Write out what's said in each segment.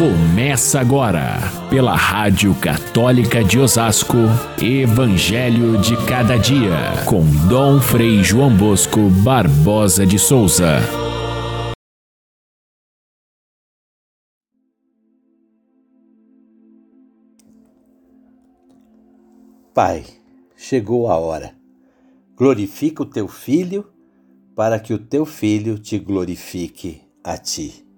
Começa agora, pela Rádio Católica de Osasco, Evangelho de Cada Dia, com Dom Frei João Bosco Barbosa de Souza. Pai, chegou a hora. Glorifica o teu filho, para que o teu filho te glorifique a ti.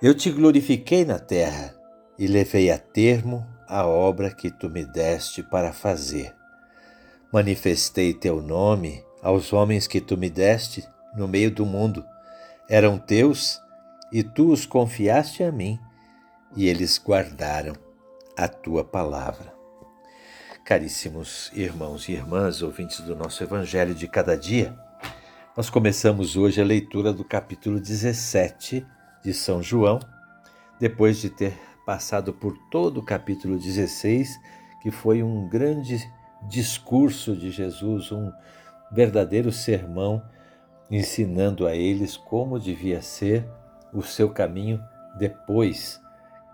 Eu te glorifiquei na terra e levei a termo a obra que tu me deste para fazer. Manifestei teu nome aos homens que tu me deste no meio do mundo. Eram teus e tu os confiaste a mim, e eles guardaram a tua palavra. Caríssimos irmãos e irmãs, ouvintes do nosso Evangelho de cada dia, nós começamos hoje a leitura do capítulo 17 de São João, depois de ter passado por todo o capítulo 16, que foi um grande discurso de Jesus, um verdadeiro sermão, ensinando a eles como devia ser o seu caminho depois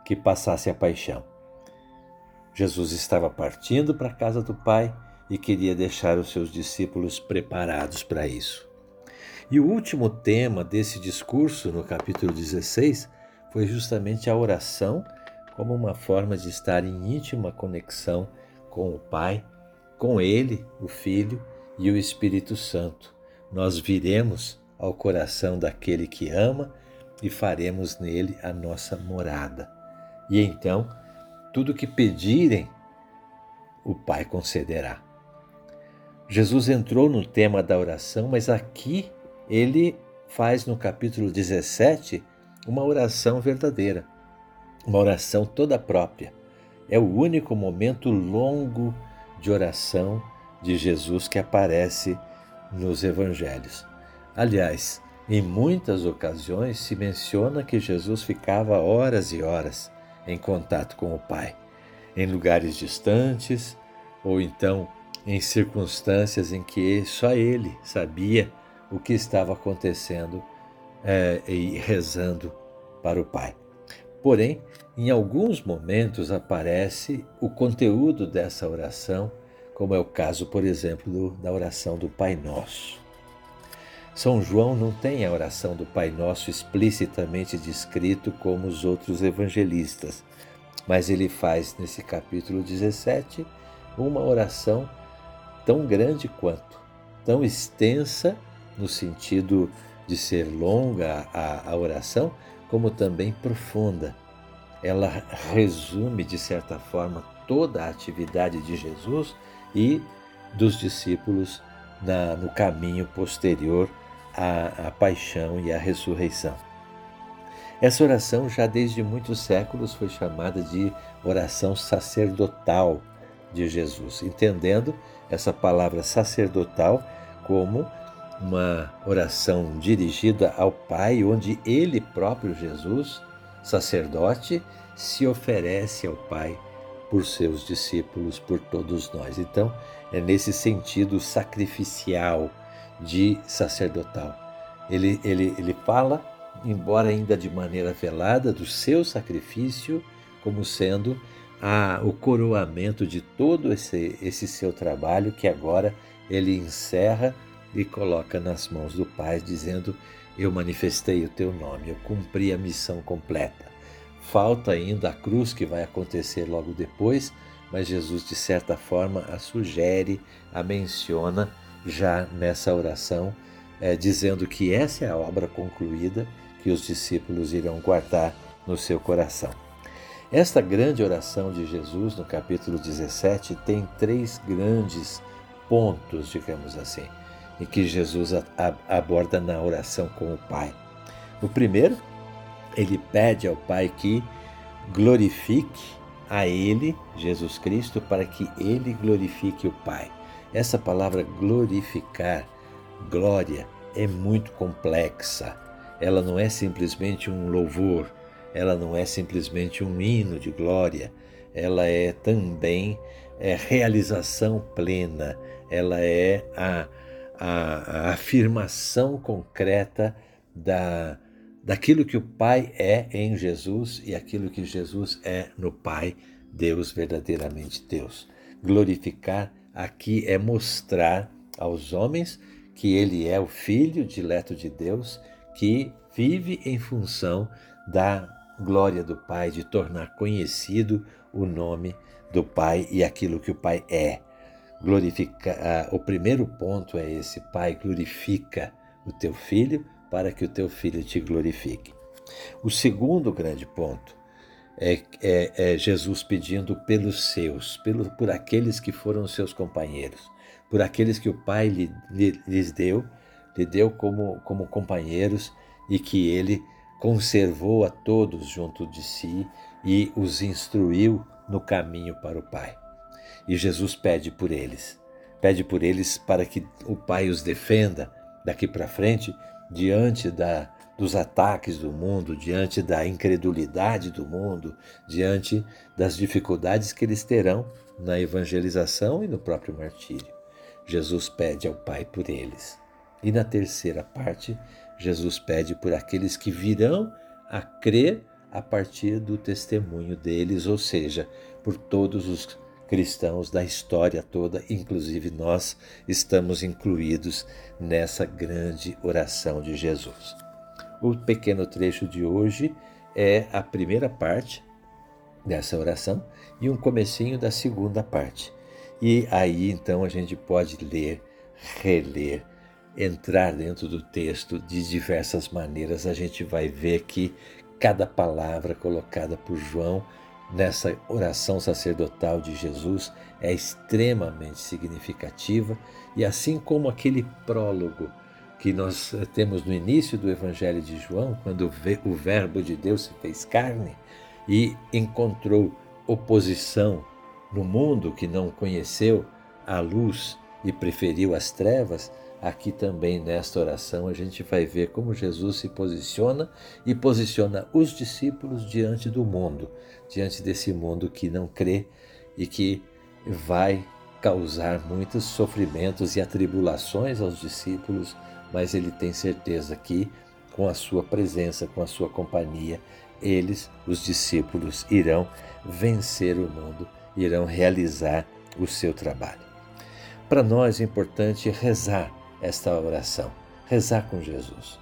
que passasse a paixão. Jesus estava partindo para a casa do Pai e queria deixar os seus discípulos preparados para isso. E o último tema desse discurso, no capítulo 16, foi justamente a oração como uma forma de estar em íntima conexão com o Pai, com Ele, o Filho e o Espírito Santo. Nós viremos ao coração daquele que ama e faremos nele a nossa morada. E então, tudo que pedirem, o Pai concederá. Jesus entrou no tema da oração, mas aqui ele faz no capítulo 17 uma oração verdadeira, uma oração toda própria. É o único momento longo de oração de Jesus que aparece nos evangelhos. Aliás, em muitas ocasiões se menciona que Jesus ficava horas e horas em contato com o Pai, em lugares distantes ou então em circunstâncias em que só ele sabia o que estava acontecendo é, e rezando para o Pai. Porém, em alguns momentos aparece o conteúdo dessa oração, como é o caso, por exemplo, da oração do Pai Nosso. São João não tem a oração do Pai Nosso explicitamente descrito como os outros evangelistas, mas ele faz nesse capítulo 17 uma oração tão grande quanto, tão extensa no sentido de ser longa a, a oração, como também profunda. Ela resume, de certa forma, toda a atividade de Jesus e dos discípulos na, no caminho posterior à, à paixão e à ressurreição. Essa oração, já desde muitos séculos, foi chamada de oração sacerdotal de Jesus, entendendo essa palavra sacerdotal como uma oração dirigida ao Pai, onde ele próprio, Jesus, sacerdote, se oferece ao Pai por seus discípulos, por todos nós. Então, é nesse sentido sacrificial de sacerdotal. Ele, ele, ele fala, embora ainda de maneira velada, do seu sacrifício como sendo a, o coroamento de todo esse, esse seu trabalho que agora ele encerra e coloca nas mãos do Pai, dizendo: Eu manifestei o teu nome, eu cumpri a missão completa. Falta ainda a cruz que vai acontecer logo depois, mas Jesus, de certa forma, a sugere, a menciona já nessa oração, é, dizendo que essa é a obra concluída que os discípulos irão guardar no seu coração. Esta grande oração de Jesus, no capítulo 17, tem três grandes pontos, digamos assim e que Jesus aborda na oração com o Pai. O primeiro, ele pede ao Pai que glorifique a Ele, Jesus Cristo, para que Ele glorifique o Pai. Essa palavra glorificar, glória, é muito complexa. Ela não é simplesmente um louvor, ela não é simplesmente um hino de glória, ela é também é, realização plena, ela é a a, a afirmação concreta da, daquilo que o Pai é em Jesus e aquilo que Jesus é no Pai, Deus verdadeiramente Deus. Glorificar aqui é mostrar aos homens que ele é o Filho dileto de Deus que vive em função da glória do Pai, de tornar conhecido o nome do Pai e aquilo que o Pai é. O primeiro ponto é esse: Pai, glorifica o teu filho para que o teu filho te glorifique. O segundo grande ponto é, é, é Jesus pedindo pelos seus, pelo, por aqueles que foram seus companheiros, por aqueles que o Pai lhe, lhe, lhes deu, lhe deu como, como companheiros e que ele conservou a todos junto de si e os instruiu no caminho para o Pai. E Jesus pede por eles, pede por eles para que o Pai os defenda daqui para frente diante da, dos ataques do mundo, diante da incredulidade do mundo, diante das dificuldades que eles terão na evangelização e no próprio martírio. Jesus pede ao Pai por eles. E na terceira parte, Jesus pede por aqueles que virão a crer a partir do testemunho deles, ou seja, por todos os cristãos da história toda, inclusive nós estamos incluídos nessa grande oração de Jesus. O pequeno trecho de hoje é a primeira parte dessa oração e um comecinho da segunda parte. E aí então a gente pode ler, reler, entrar dentro do texto de diversas maneiras. A gente vai ver que cada palavra colocada por João nessa oração sacerdotal de Jesus é extremamente significativa e assim como aquele prólogo que nós temos no início do Evangelho de João, quando o Verbo de Deus se fez carne e encontrou oposição no mundo que não conheceu a luz e preferiu as trevas, aqui também nesta oração a gente vai ver como Jesus se posiciona e posiciona os discípulos diante do mundo, diante desse mundo que não crê e que vai causar muitos sofrimentos e atribulações aos discípulos, mas ele tem certeza que com a sua presença, com a sua companhia, eles, os discípulos, irão vencer o mundo, irão realizar o seu trabalho. Para nós é importante rezar esta oração, rezar com Jesus.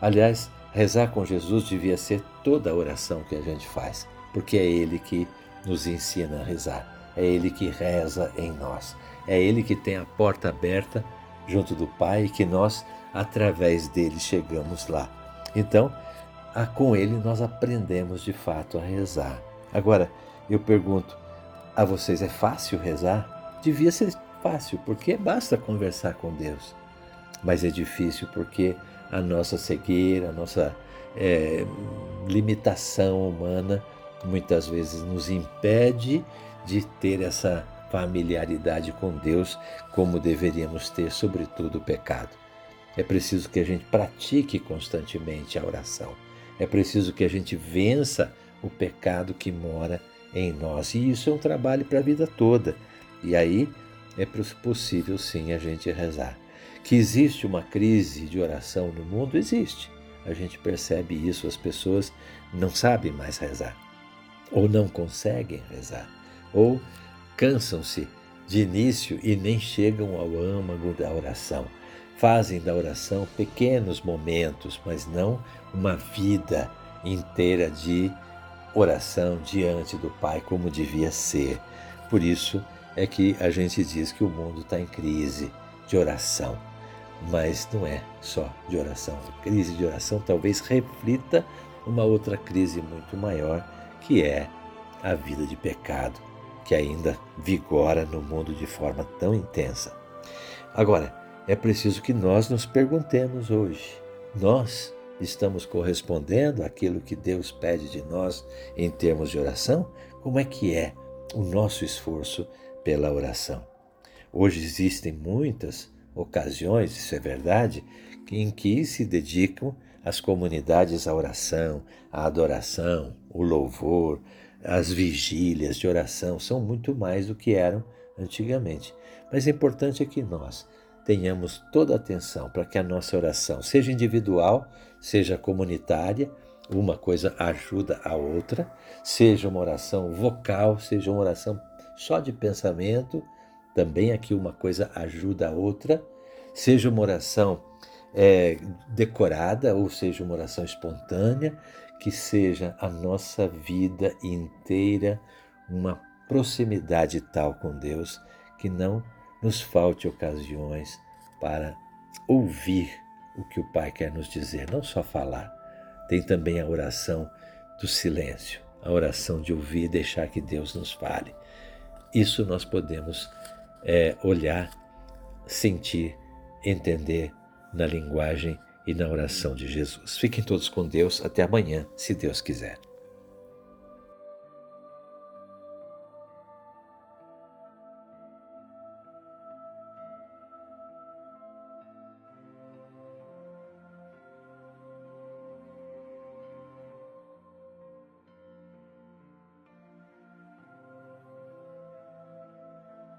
Aliás, rezar com Jesus devia ser toda a oração que a gente faz, porque é Ele que nos ensina a rezar, é Ele que reza em nós, é Ele que tem a porta aberta junto do Pai e que nós, através dele, chegamos lá. Então, com Ele nós aprendemos de fato a rezar. Agora, eu pergunto, a vocês é fácil rezar? Devia ser fácil, porque basta conversar com Deus mas é difícil porque a nossa cegueira, a nossa é, limitação humana muitas vezes nos impede de ter essa familiaridade com Deus como deveríamos ter, sobretudo o pecado. É preciso que a gente pratique constantemente a oração. É preciso que a gente vença o pecado que mora em nós. E isso é um trabalho para a vida toda. E aí é possível sim a gente rezar. Que existe uma crise de oração no mundo, existe. A gente percebe isso, as pessoas não sabem mais rezar, ou não conseguem rezar, ou cansam-se de início e nem chegam ao âmago da oração. Fazem da oração pequenos momentos, mas não uma vida inteira de oração diante do Pai como devia ser. Por isso é que a gente diz que o mundo está em crise de oração mas não é só de oração. A crise de oração talvez reflita uma outra crise muito maior, que é a vida de pecado, que ainda vigora no mundo de forma tão intensa. Agora, é preciso que nós nos perguntemos hoje: nós estamos correspondendo àquilo que Deus pede de nós em termos de oração? Como é que é o nosso esforço pela oração? Hoje existem muitas ocasiões, isso é verdade, em que se dedicam as comunidades à oração, à adoração, o louvor, as vigílias de oração são muito mais do que eram antigamente. Mas o importante é que nós tenhamos toda a atenção para que a nossa oração, seja individual, seja comunitária, uma coisa ajuda a outra, seja uma oração vocal, seja uma oração só de pensamento, também aqui uma coisa ajuda a outra, seja uma oração é, decorada ou seja uma oração espontânea, que seja a nossa vida inteira uma proximidade tal com Deus que não nos falte ocasiões para ouvir o que o Pai quer nos dizer, não só falar. Tem também a oração do silêncio, a oração de ouvir e deixar que Deus nos fale. Isso nós podemos é, olhar, sentir, entender na linguagem e na oração de Jesus. Fiquem todos com Deus. Até amanhã, se Deus quiser.